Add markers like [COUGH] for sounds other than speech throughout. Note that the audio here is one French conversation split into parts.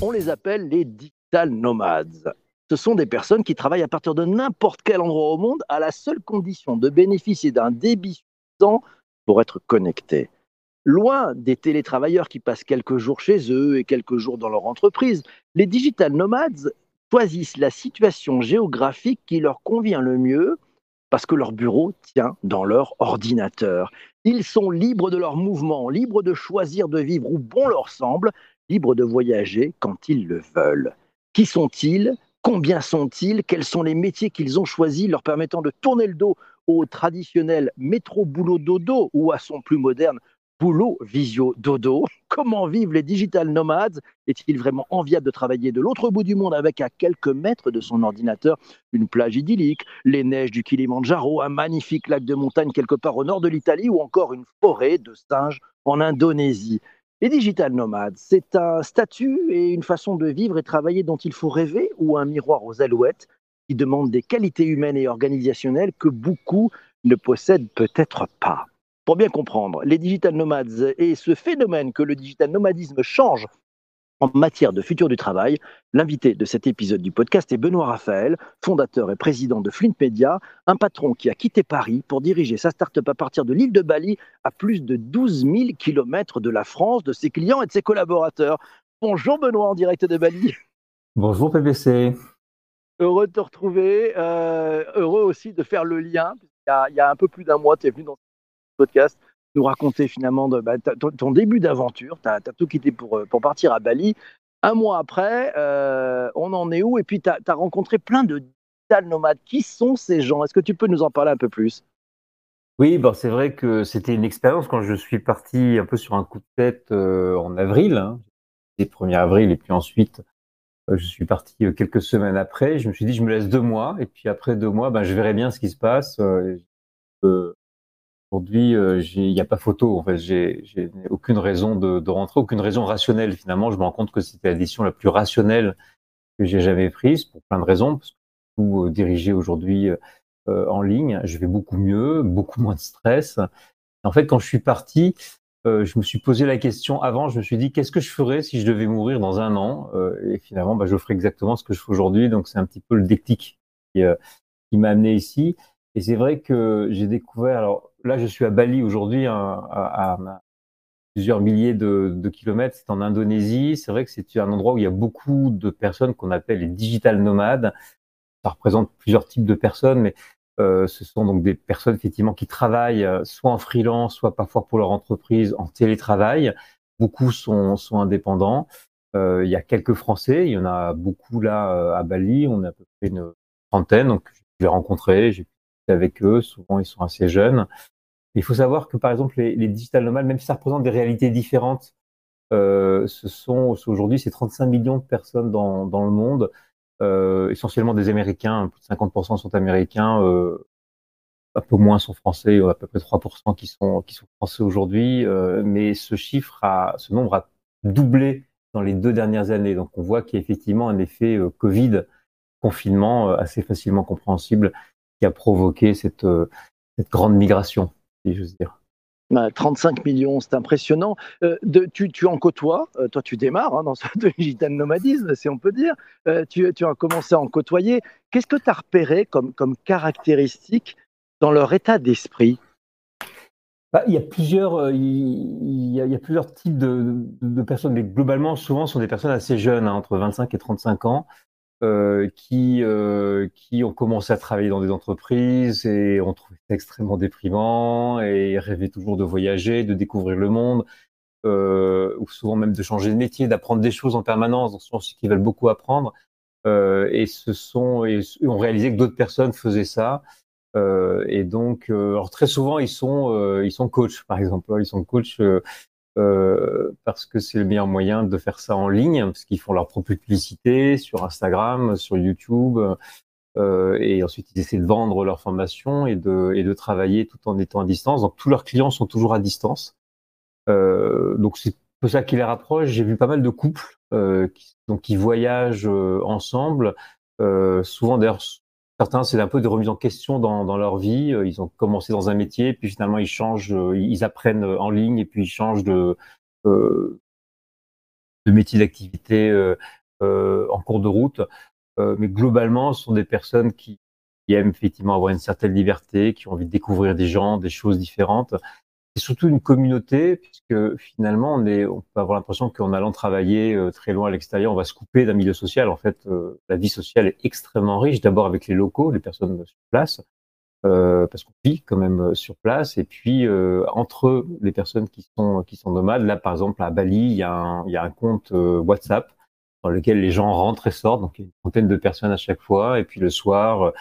On les appelle les digital nomades. Ce sont des personnes qui travaillent à partir de n'importe quel endroit au monde à la seule condition de bénéficier d'un débit suffisant pour être connectés. Loin des télétravailleurs qui passent quelques jours chez eux et quelques jours dans leur entreprise, les digital nomades choisissent la situation géographique qui leur convient le mieux parce que leur bureau tient dans leur ordinateur. Ils sont libres de leurs mouvements, libres de choisir de vivre où bon leur semble, libres de voyager quand ils le veulent. Qui sont-ils? Combien sont-ils? Quels sont les métiers qu'ils ont choisis leur permettant de tourner le dos au traditionnel métro boulot dodo ou à son plus moderne boulot visio dodo. [LAUGHS] Comment vivent les digital nomades? Est-il vraiment enviable de travailler de l'autre bout du monde avec à quelques mètres de son ordinateur une plage idyllique, les neiges du Kilimandjaro, un magnifique lac de montagne quelque part au nord de l'Italie ou encore une forêt de singes en Indonésie? Les digital nomades, c'est un statut et une façon de vivre et travailler dont il faut rêver ou un miroir aux alouettes qui demande des qualités humaines et organisationnelles que beaucoup ne possèdent peut-être pas. Pour bien comprendre, les digital nomades et ce phénomène que le digital nomadisme change en matière de futur du travail, l'invité de cet épisode du podcast est Benoît Raphaël, fondateur et président de Flint Media, un patron qui a quitté Paris pour diriger sa start-up à partir de l'île de Bali à plus de 12 000 kilomètres de la France, de ses clients et de ses collaborateurs. Bonjour Benoît en direct de Bali. Bonjour PPC. Heureux de te retrouver, euh, heureux aussi de faire le lien. Il y a, il y a un peu plus d'un mois, tu es venu dans podcast nous raconter finalement de, bah, ton, début d'aventure. Tu as, tout quitté pour, euh, pour partir à Bali. Un mois après, euh, on en est où? Et puis, tu as, rencontré plein de digital nomades. Qui sont ces gens? Est-ce que tu peux nous en parler un peu plus? Oui, bon, c'est vrai que c'était une expérience quand je suis parti un peu sur un coup de tête euh, en avril, hein, le 1er avril, et puis ensuite je suis parti quelques semaines après. Je me suis dit, je me laisse deux mois, et puis après deux mois, ben, je verrai bien ce qui se passe. Aujourd'hui, euh, il n'y a pas photo. En fait, j'ai aucune raison de, rentrer, aucune raison rationnelle. Finalement, je me rends compte que c'était la décision la plus rationnelle que j'ai jamais prise pour plein de raisons. Parce que tout euh, dirigé aujourd'hui euh, en ligne, je vais beaucoup mieux, beaucoup moins de stress. En fait, quand je suis parti, euh, je me suis posé la question avant. Je me suis dit, qu'est-ce que je ferais si je devais mourir dans un an? Euh, Et finalement, bah, je ferais exactement ce que je fais aujourd'hui. Donc, c'est un petit peu le déclic euh, qui m'a amené ici. Et c'est vrai que j'ai découvert. Alors là, je suis à Bali aujourd'hui, hein, à, plusieurs milliers de, kilomètres. C'est en Indonésie. C'est vrai que c'est un endroit où il y a beaucoup de personnes qu'on appelle les digital nomades. Ça représente plusieurs types de personnes, mais euh, ce sont donc des personnes effectivement qui travaillent euh, soit en freelance, soit parfois pour leur entreprise en télétravail. Beaucoup sont, sont indépendants. Euh, il y a quelques Français, il y en a beaucoup là à Bali. On a à peu près une trentaine, donc je les ai rencontrés, j'ai avec eux. Souvent, ils sont assez jeunes. Il faut savoir que par exemple les, les digital nomades, même si ça représente des réalités différentes, euh, ce sont aujourd'hui c'est 35 millions de personnes dans, le monde, euh, essentiellement des Américains, plus de 50% sont Américains, euh, un peu moins sont français, à peu près 3% qui sont qui sont français aujourd'hui, mais ce chiffre a, ce nombre a doublé dans les deux dernières années. Donc on voit qu'il y a effectivement un effet Covid, confinement assez facilement compréhensible qui a provoqué cette euh, cette grande migration, si j'ose dire. Bah, 35 millions, c'est impressionnant. Euh, de- tu, tu en côtoies, euh, toi tu démarres hein, dans ce [LAUGHS] digital nomadisme, si on peut dire. Euh, tu, tu as commencé à en côtoyer. Qu'est-ce que tu as repéré comme, comme caractéristique dans leur état d'esprit? Bah, il y a plusieurs, il, il y a, il y a plusieurs types de, de, de personnes, mais globalement, souvent, ce sont des personnes assez jeunes, hein, entre 25 et 35 ans, euh, qui, euh, qui ont commencé à travailler dans des entreprises et ont trouvé ça extrêmement déprimant et rêvaient toujours de voyager, de découvrir le monde, euh, ou souvent même de changer de métier, d'apprendre des choses en permanence. Donc, ce sont ceux qui veulent beaucoup apprendre. Euh, et ce sont, et ont réalisé que d'autres personnes faisaient ça. Euh, et donc, euh, alors très souvent, ils sont, ils sont coachs, par exemple. Ils sont coachs euh, parce que c'est le meilleur moyen de faire ça en ligne, parce qu'ils font leur propre publicité sur Instagram, sur YouTube, euh, et ensuite ils essaient de vendre leur formation et de, travailler tout en étant à distance. Donc tous leurs clients sont toujours à distance. Euh, donc c'est peu ça qui les rapproche. J'ai vu pas mal de couples qui, donc qui voyagent ensemble, souvent d'ailleurs certains, c'est un peu de remise en question dans, dans, leur vie. Ils ont commencé dans un métier, puis finalement ils changent, ils apprennent en ligne et puis ils changent de, euh, métier d'activité euh, en cours de route. mais globalement, ce sont des personnes qui, qui aiment effectivement avoir une certaine liberté, qui ont envie de découvrir des gens, des choses différentes c'est surtout une communauté, puisque finalement, on peut avoir l'impression qu'en allant travailler euh, très loin à l'extérieur, on va se couper d'un milieu social. En fait, euh, la vie sociale est extrêmement riche, d'abord avec les locaux, les personnes sur place, euh, parce qu'on vit quand même sur place, et puis entre les personnes qui sont, qui sont nomades. Là, par exemple, à Bali, il y a un, il y a un compte WhatsApp dans lequel les gens rentrent et sortent, donc il y a une trentaine de personnes à chaque fois, et puis le soir,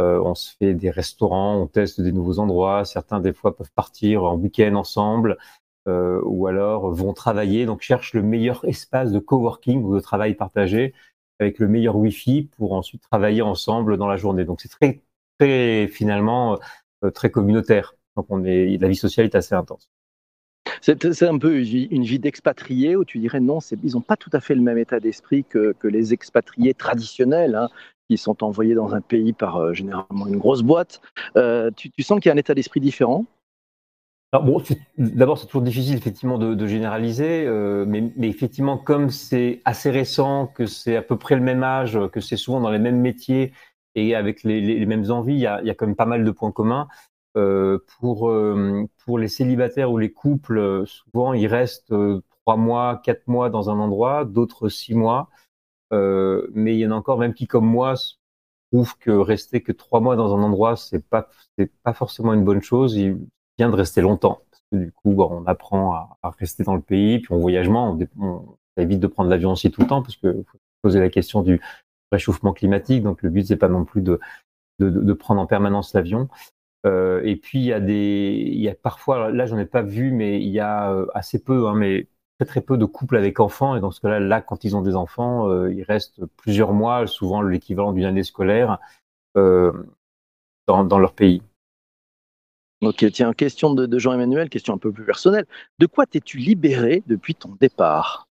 euh, on se fait des restaurants, on teste des nouveaux endroits. Certains, des fois, peuvent partir en week-end ensemble euh, ou alors vont travailler. Donc, cherchent le meilleur [LAUGHS] espace de coworking ou de travail partagé avec le meilleur Wi-Fi pour ensuite travailler ensemble dans la journée. Donc, c'est très, très finalement euh, très communautaire. Donc, on est, la vie sociale est assez intense. C'est un peu une vie d'expatrié où tu dirais non, ils n'ont pas tout à fait le même état d'esprit que, les expatriés traditionnels. Hein qui sont envoyés dans un pays par euh, généralement une grosse boîte. Euh, tu, sens qu'il y a un état d'esprit différent? D'abord, c'est toujours difficile effectivement de, généraliser, euh, mais, effectivement, comme c'est assez récent, que c'est à peu près le même âge, que c'est souvent dans les mêmes métiers et avec les, mêmes envies, il y, a, quand même pas mal de points communs. pour les célibataires ou les couples, souvent ils restent trois mois, quatre mois dans un endroit, d'autres six mois. Euh, mais il y en a encore même qui, comme moi, trouvent que rester que trois mois dans un endroit, c'est pas c'est pas forcément une bonne chose. Il vient de rester longtemps parce que du coup, on apprend à, rester dans le pays, puis on voyage on, évite de prendre l'avion aussi tout le temps parce que faut poser la question du réchauffement climatique. Donc le but c'est pas non plus de de, de prendre en permanence l'avion. Euh, et puis il y a des, il y a parfois, là j'en ai pas vu, mais il y a euh, assez peu, hein, mais très peu de couples avec enfants et dans ce cas-là, là, quand ils ont des enfants, euh, ils restent plusieurs mois, souvent l'équivalent d'une année scolaire, euh, dans, leur pays. Ok, tiens, question de Jean-Emmanuel, question un peu plus personnelle. De quoi t'es-tu libéré depuis ton départ?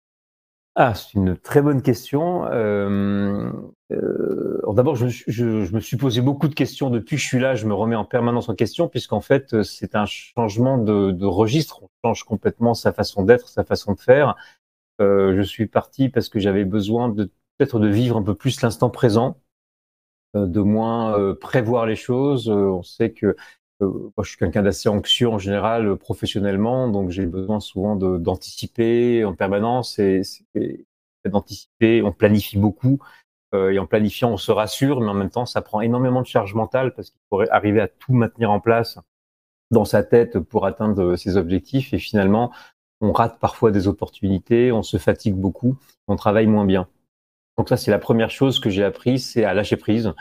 Ah, c'est une très bonne question. Euh, euh, D'abord, je, me suis posé beaucoup de questions depuis que je suis là. Je me remets en permanence en question, puisqu'en fait, c'est un changement de, registre. On change complètement sa façon d'être, sa façon de faire. Euh, je suis parti parce que j'avais besoin de peut-être de vivre un peu plus l'instant présent, euh, de moins euh, prévoir les choses. Euh, on sait que euh, moi, je suis quelqu'un d'assez anxieux en général, euh, professionnellement, donc j'ai besoin souvent d'anticiper en permanence et, d'anticiper. On planifie beaucoup euh, et en planifiant, on se rassure, mais en même temps, ça prend énormément de charge mentale parce qu'il faudrait arriver à tout maintenir en place dans sa tête pour atteindre ses objectifs et finalement, on rate parfois des opportunités, on se fatigue beaucoup, on travaille moins bien. Donc ça, c'est la première chose que j'ai appris, c'est à lâcher prise.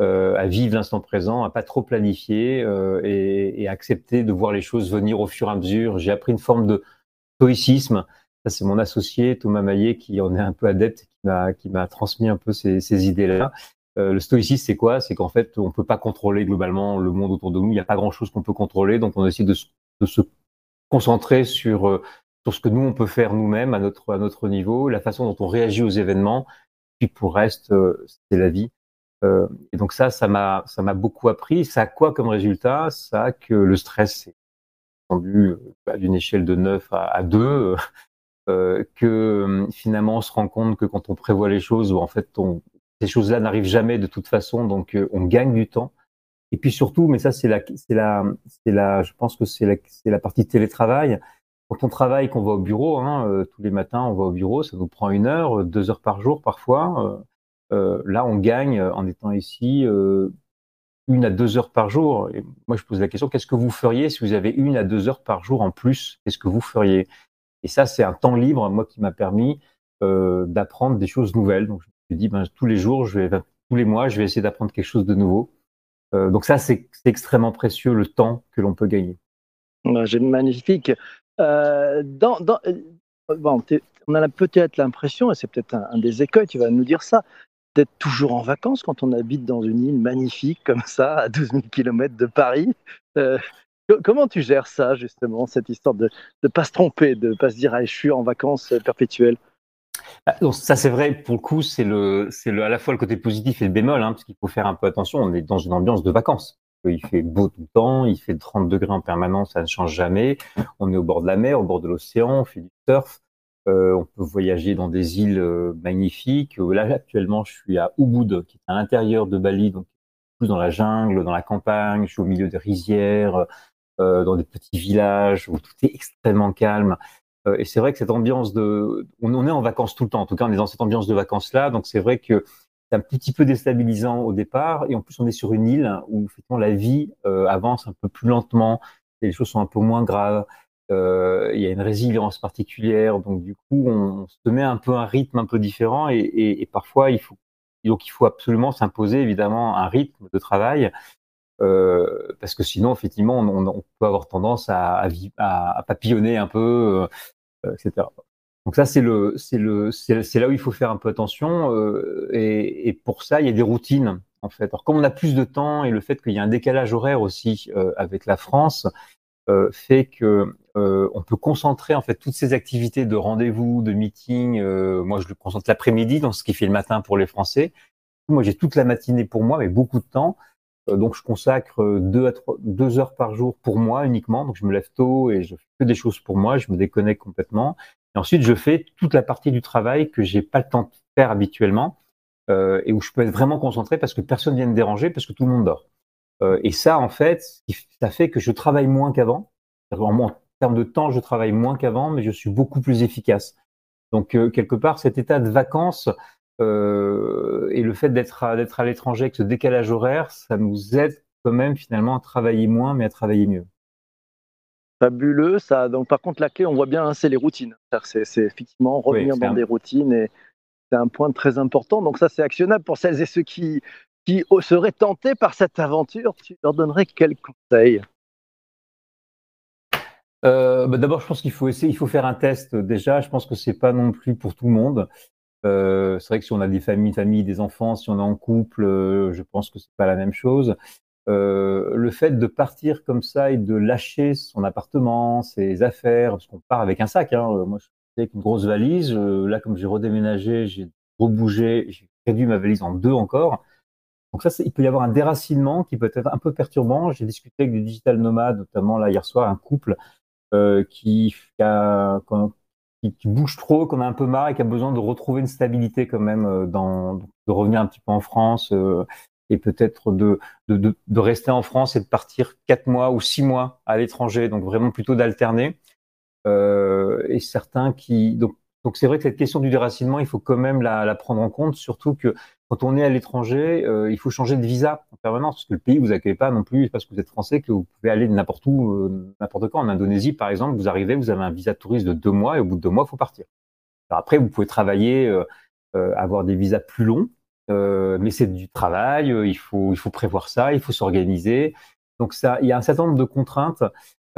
Euh, à vivre l'instant présent, à pas trop planifier euh, et, et, accepter de voir les choses venir au fur et à mesure. J'ai appris une forme de stoïcisme. Ça, c'est mon associé Thomas Maillet qui en est un peu adepte, m'a qui m'a transmis un peu ces, ces idées-là. Euh, le stoïcisme, c'est quoi? C'est qu'en fait, on peut pas contrôler globalement le monde autour de nous. Il n'y a pas grand-chose qu'on peut contrôler, donc on essaie de, de se concentrer sur euh, sur ce que nous on peut faire nous-mêmes à notre à notre niveau, la façon dont on réagit aux événements. Puis pour reste, euh, c'est la vie. Euh, et donc ça, ça m'a, ça m'a beaucoup appris. Ça a quoi comme résultat? Ça a que le stress est tendu bah, d'une échelle de 9 à, à 2, [LAUGHS] euh, que finalement on se rend compte que quand on prévoit les choses, en fait, on, ces choses-là n'arrivent jamais de toute façon, donc euh, on gagne du temps. Et puis surtout, mais ça c'est la, c'est la, c'est la, je pense que c'est la, c'est la partie télétravail. Quand on travaille, qu'on va au bureau, hein, euh, tous les matins on va au bureau, ça nous prend une heure, deux heures par jour parfois. Euh, là, on gagne en étant ici euh, une à deux heures par jour. Et moi, je pose la question qu'est-ce que vous feriez si vous avez une à deux heures par jour en plus? Qu'est-ce que vous feriez? Et ça, c'est un temps libre, moi, qui m'a permis euh, d'apprendre des choses nouvelles. Donc, je me dit, ben, tous les jours, je vais, tous les mois, je vais essayer d'apprendre quelque chose de nouveau. Euh, donc ça, c'est extrêmement précieux le temps que l'on peut gagner. J'ai magnifique. Euh, on a peut-être l'impression, et c'est peut-être un, un, des écueils, tu vas nous dire ça, d'être toujours en vacances quand on habite dans une île magnifique comme ça, à 12 000 km de Paris. Euh, comment tu gères ça, justement, cette histoire de ne pas se tromper, de ne pas se dire ah, je suis en vacances perpétuelles? Bah, donc ça c'est vrai pour le coup c'est le c'est le à la fois le côté positif et le bémol hein, parce qu'il faut faire un peu attention on est dans une ambiance de vacances. Il fait beau tout le temps il fait 30 degrés en permanence ça ne change jamais. On est au bord de la mer au bord de l'océan on fait du surf euh, on peut voyager dans des îles euh, magnifiques là actuellement je suis à Ubud qui est à l'intérieur de Bali donc plus dans la jungle dans la campagne je suis au milieu des rizières euh, dans des petits villages où tout est extrêmement calme euh, et c'est vrai que cette ambiance de, on, est en vacances tout le temps. En tout cas, on est dans cette ambiance de vacances là. Donc c'est vrai que c'est un petit peu déstabilisant au départ. Et en plus, on est sur une île où effectivement la vie euh, avance un peu plus lentement. les choses sont un peu moins graves. Euh, il y a une résilience particulière. Donc du coup, on, se met un peu un rythme un peu différent. Et, parfois, il faut donc il faut absolument s'imposer évidemment un rythme de travail. Euh, parce que sinon, effectivement, on, peut avoir tendance à, papillonner un peu, euh, etc. Donc ça, c'est le, c'est le, c'est là où il faut faire un peu attention. Et, pour ça, il y a des routines en fait. Alors comme on a plus de temps et le fait qu'il y a un décalage horaire aussi avec la France fait que on peut concentrer en fait toutes ces activités de rendez-vous, de meeting. moi, je le concentre l'après-midi, dans ce qui fait le matin pour les Français. Moi, j'ai toute la matinée pour moi, mais beaucoup de temps. donc, je consacre deux à deux heures par jour pour moi uniquement. Donc, je me lève tôt et je fais que des choses pour moi. Je me déconnecte complètement. Et ensuite, je fais toute la partie du travail que j'ai pas le temps de faire habituellement euh, et où je peux être vraiment concentré parce que personne vient me déranger parce que tout le monde dort. Euh, et ça, en fait, ça fait que je travaille moins qu'avant. En termes de temps, je travaille moins qu'avant, mais je suis beaucoup plus efficace. Donc, euh, quelque part, cet état de vacances euh, et le fait d'être à, d'être à l'étranger avec ce décalage horaire, ça nous aide quand même finalement à travailler moins, mais à travailler mieux. Fabuleux. Ça, donc, par contre, la clé, on voit bien, hein, c'est les routines. C'est, effectivement revenir Oui, c'est dans un- des routines et c'est un point très important. Donc, ça, c'est actionnable pour celles et ceux qui, qui seraient tentés par cette aventure. Tu leur donnerais quel conseil? Euh, bah, D'abord, je pense qu'il faut essayer, il faut faire un test déjà. Je pense que c'est pas non plus pour tout le monde. Euh, c'est vrai que si on a des familles, des enfants, si on est en couple, euh, je pense que c'est pas la même chose. Euh, le fait de partir comme ça et de lâcher son appartement, ses affaires, parce qu'on part avec un sac. Hein. Euh, Moi, je suis avec une grosse valise. Euh, là, comme j'ai redéménagé, j'ai rebougé, j'ai réduit ma valise en deux encore. Donc ça, il peut y avoir un déracinement qui peut être un peu perturbant. J'ai discuté avec des digital nomades, notamment là hier soir, un couple euh, qui, bouge trop, qu'on a un peu marre et qui a besoin de retrouver une stabilité quand même, euh, de revenir un petit peu en France euh, et peut-être de, rester en France et de partir quatre mois ou six mois à l'étranger. Donc vraiment plutôt d'alterner. Et certains qui donc c'est vrai que cette question du déracinement, il faut quand même la, la prendre en compte, surtout que quand on est à l'étranger, euh, il faut changer de visa en permanence, parce que le pays vous accueille pas non plus parce que vous êtes français que vous pouvez aller n'importe où, euh, n'importe quand. En Indonésie, par exemple, vous arrivez, vous avez un visa touriste de deux mois et au bout de deux mois, il faut partir. Alors après, vous pouvez travailler, euh, euh, avoir des visas plus longs, euh, mais c'est du travail, euh, il faut il faut prévoir ça, il faut s'organiser. Donc ça, il y a un certain nombre de contraintes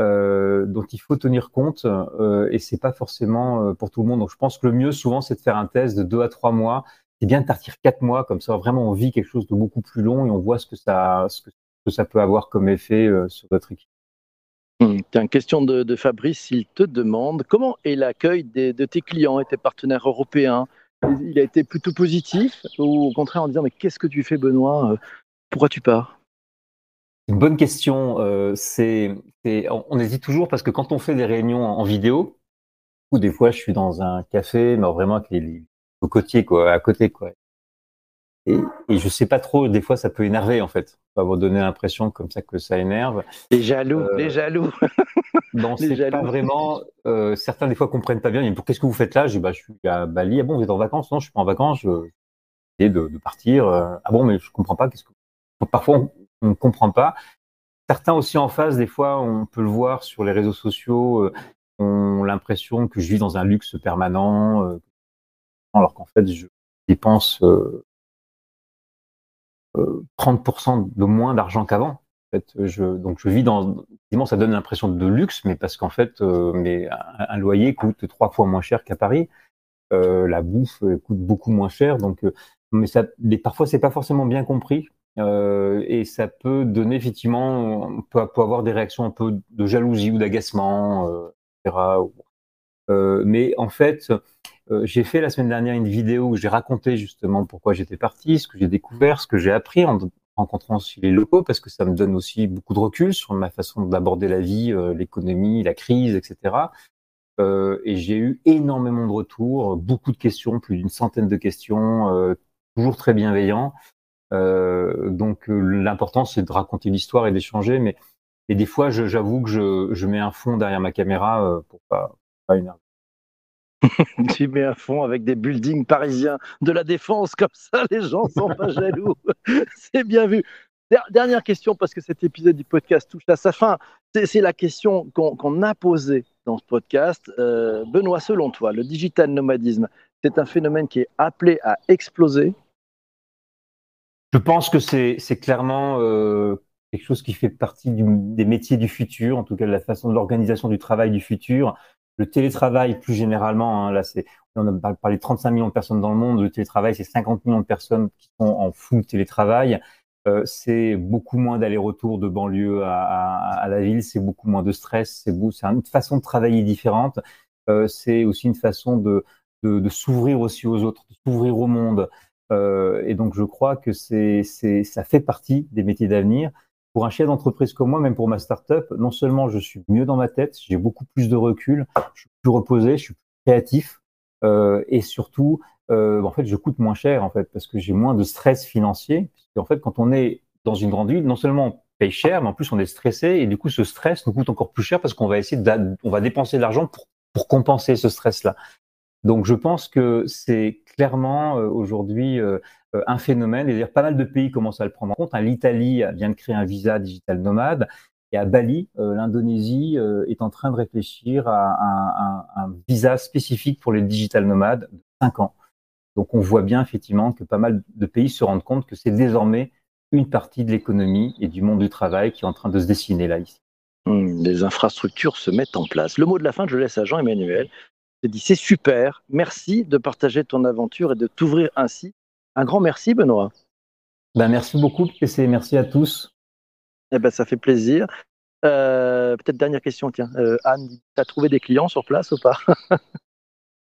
euh, dont il faut tenir compte euh, et c'est pas forcément euh, pour tout le monde. Donc je pense que le mieux souvent c'est de faire un test de deux à trois mois. C'est bien de partir quatre mois comme ça vraiment on vit quelque chose de beaucoup plus long et on voit ce que ça ce que, ça peut avoir comme effet euh, sur votre équipe. Hum, Tiens, question de, de Fabrice, il te demande comment est l'accueil de tes clients et tes partenaires européens? Il a été plutôt positif ou au contraire en disant mais qu'est-ce que tu fais Benoît? Euh, Pourquoi tu pars? Une bonne question. Euh, c'est, c'est- on, on hésite toujours parce que quand on fait des réunions en, en vidéo, ou des fois je suis dans un café, mais vraiment avec les, les cocotiers quoi, à côté quoi. Et, et je sais pas trop. Des fois, ça peut énerver en fait. Ça va vous donner l'impression comme ça que ça énerve. Les jaloux, Euh, les jaloux. [LAUGHS] Non, c'est jaloux. pas vraiment. Euh, certains des fois comprennent pas bien. Ils disent qu'est-ce que vous faites là? Je dis bah je suis à Bali. Ah bon, vous êtes en vacances? Non, je suis pas en vacances. Je de, de partir. Euh, Ah bon, mais je comprends pas. Qu'est-ce que Parfois on, on comprend pas. Certains aussi en face, des fois, on peut le voir sur les réseaux sociaux, euh, ont l'impression que je vis dans un luxe permanent, euh, alors qu'en fait, je dépense euh, euh, 30% de moins d'argent qu'avant. En fait, donc je vis dans, ça donne l'impression de luxe, mais parce qu'en fait, mais un, loyer coûte trois fois moins cher qu'à Paris. La bouffe coûte beaucoup moins cher, donc, euh, mais ça, mais parfois c'est pas forcément bien compris. Euh, et ça peut donner effectivement, on peut, avoir des réactions un peu de jalousie ou d'agacement, euh, etc. Euh, mais en fait, j'ai fait la semaine dernière une vidéo où j'ai raconté justement pourquoi j'étais parti, ce que j'ai découvert, ce que j'ai appris en rencontrant aussi les locaux, parce que ça me donne aussi beaucoup de recul sur ma façon d'aborder la vie, l'économie, la crise, etc. Et j'ai eu énormément de retours, beaucoup de questions, plus d'une centaine de questions, toujours très bienveillants. Euh, donc l'important c'est de raconter l'histoire et d'échanger, mais et des fois j'avoue que je, je, mets un fond derrière ma caméra pour pas, pas une [LAUGHS] tu mets un fond avec des buildings parisiens de la défense, comme ça les gens sont pas [LAUGHS] jaloux. [LAUGHS] C'est bien vu. Dernière question, parce que cet épisode du podcast touche à sa fin. C'est la question qu'on a posée dans ce podcast. Euh, Benoît, selon toi, le digital nomadisme, c'est un phénomène qui est appelé à exploser Je pense que c'est clairement euh, quelque chose qui fait partie des métiers du futur, en tout cas de la façon de l'organisation du travail du futur. Le télétravail, plus généralement, hein, là, on a parlé de 35 millions de personnes dans le monde. Le télétravail, c'est 50 millions de personnes qui sont en full télétravail. Euh, c'est beaucoup moins d'aller-retour de banlieue à, la ville, c'est beaucoup moins de stress, c'est une façon de travailler différente. Euh, c'est aussi une façon de, s'ouvrir aussi aux autres, de s'ouvrir au monde. Euh, et donc je crois que c'est, ça fait partie des métiers d'avenir. Pour un chef d'entreprise comme moi, même pour ma startup, non seulement je suis mieux dans ma tête, j'ai beaucoup plus de recul, je suis plus reposé, je suis plus créatif, et surtout, en fait, je coûte moins cher en fait parce que j'ai moins de stress financier en fait, quand on est dans une grande ville, non seulement on paye cher, mais en plus on est stressé et du coup ce stress nous coûte encore plus cher parce qu'on va essayer on va dépenser de l'argent pour, pour compenser ce stress-là. Donc je pense que c'est clairement euh, aujourd'hui euh, euh, un phénomène, et d'ailleurs pas mal de pays commencent à le prendre en compte. Hein, L'Italie vient de créer un visa digital nomade, et à Bali, l'Indonésie est en train de réfléchir à un, visa spécifique pour les digital nomades de 5 ans. Donc on voit bien effectivement que pas mal de pays se rendent compte que c'est désormais une partie de l'économie et du monde du travail qui est en train de se dessiner là ici. Mmh, les infrastructures se mettent en place. Le mot de la fin, je laisse à Jean-Emmanuel. Je dis c'est super, merci de partager ton aventure et de t'ouvrir ainsi. Un grand merci Benoît. Ben, merci beaucoup PC, merci à tous. Eh ben, ça fait plaisir. Euh, peut-être dernière question, tiens. Euh, Anne, tu as trouvé des clients sur place ou pas? [LAUGHS]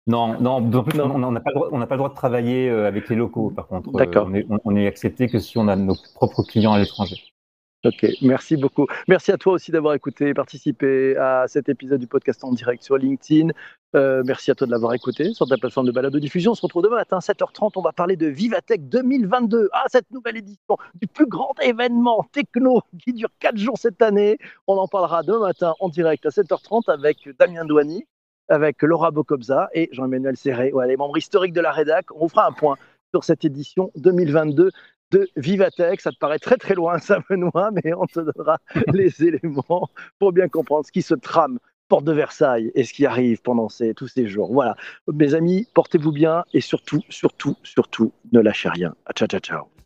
Non, non, on n'a pas, pas, le droit de travailler euh, avec les locaux, par contre. D'accord. on, est, accepté que si on a nos propres clients à l'étranger. Ok, merci beaucoup. Merci à toi aussi d'avoir écouté et participé à cet épisode du podcast en direct sur LinkedIn. Euh, merci à toi de l'avoir écouté sur ta plateforme de balade de diffusion. On se retrouve demain matin, 7h30. On va parler de Vivatech 2022. Ah, cette nouvelle édition du plus grand événement techno qui dure 4 jours cette année. On en parlera demain matin en direct à 7h30 avec Damien Douani, avec Laura Bocobza et Jean-Emmanuel Serré, les membres historiques de la rédac. On fera un point sur cette édition 2022 de Vivatech. Ça te paraît très très loin, [LAUGHS] ça, Benoît, mais on te donnera [LAUGHS] les éléments pour bien comprendre ce qui se trame porte de Versailles et ce qui arrive pendant tous ces jours. Voilà, mes amis, portez-vous bien et surtout, surtout, surtout, ne lâchez rien. Ciao, ciao, ciao.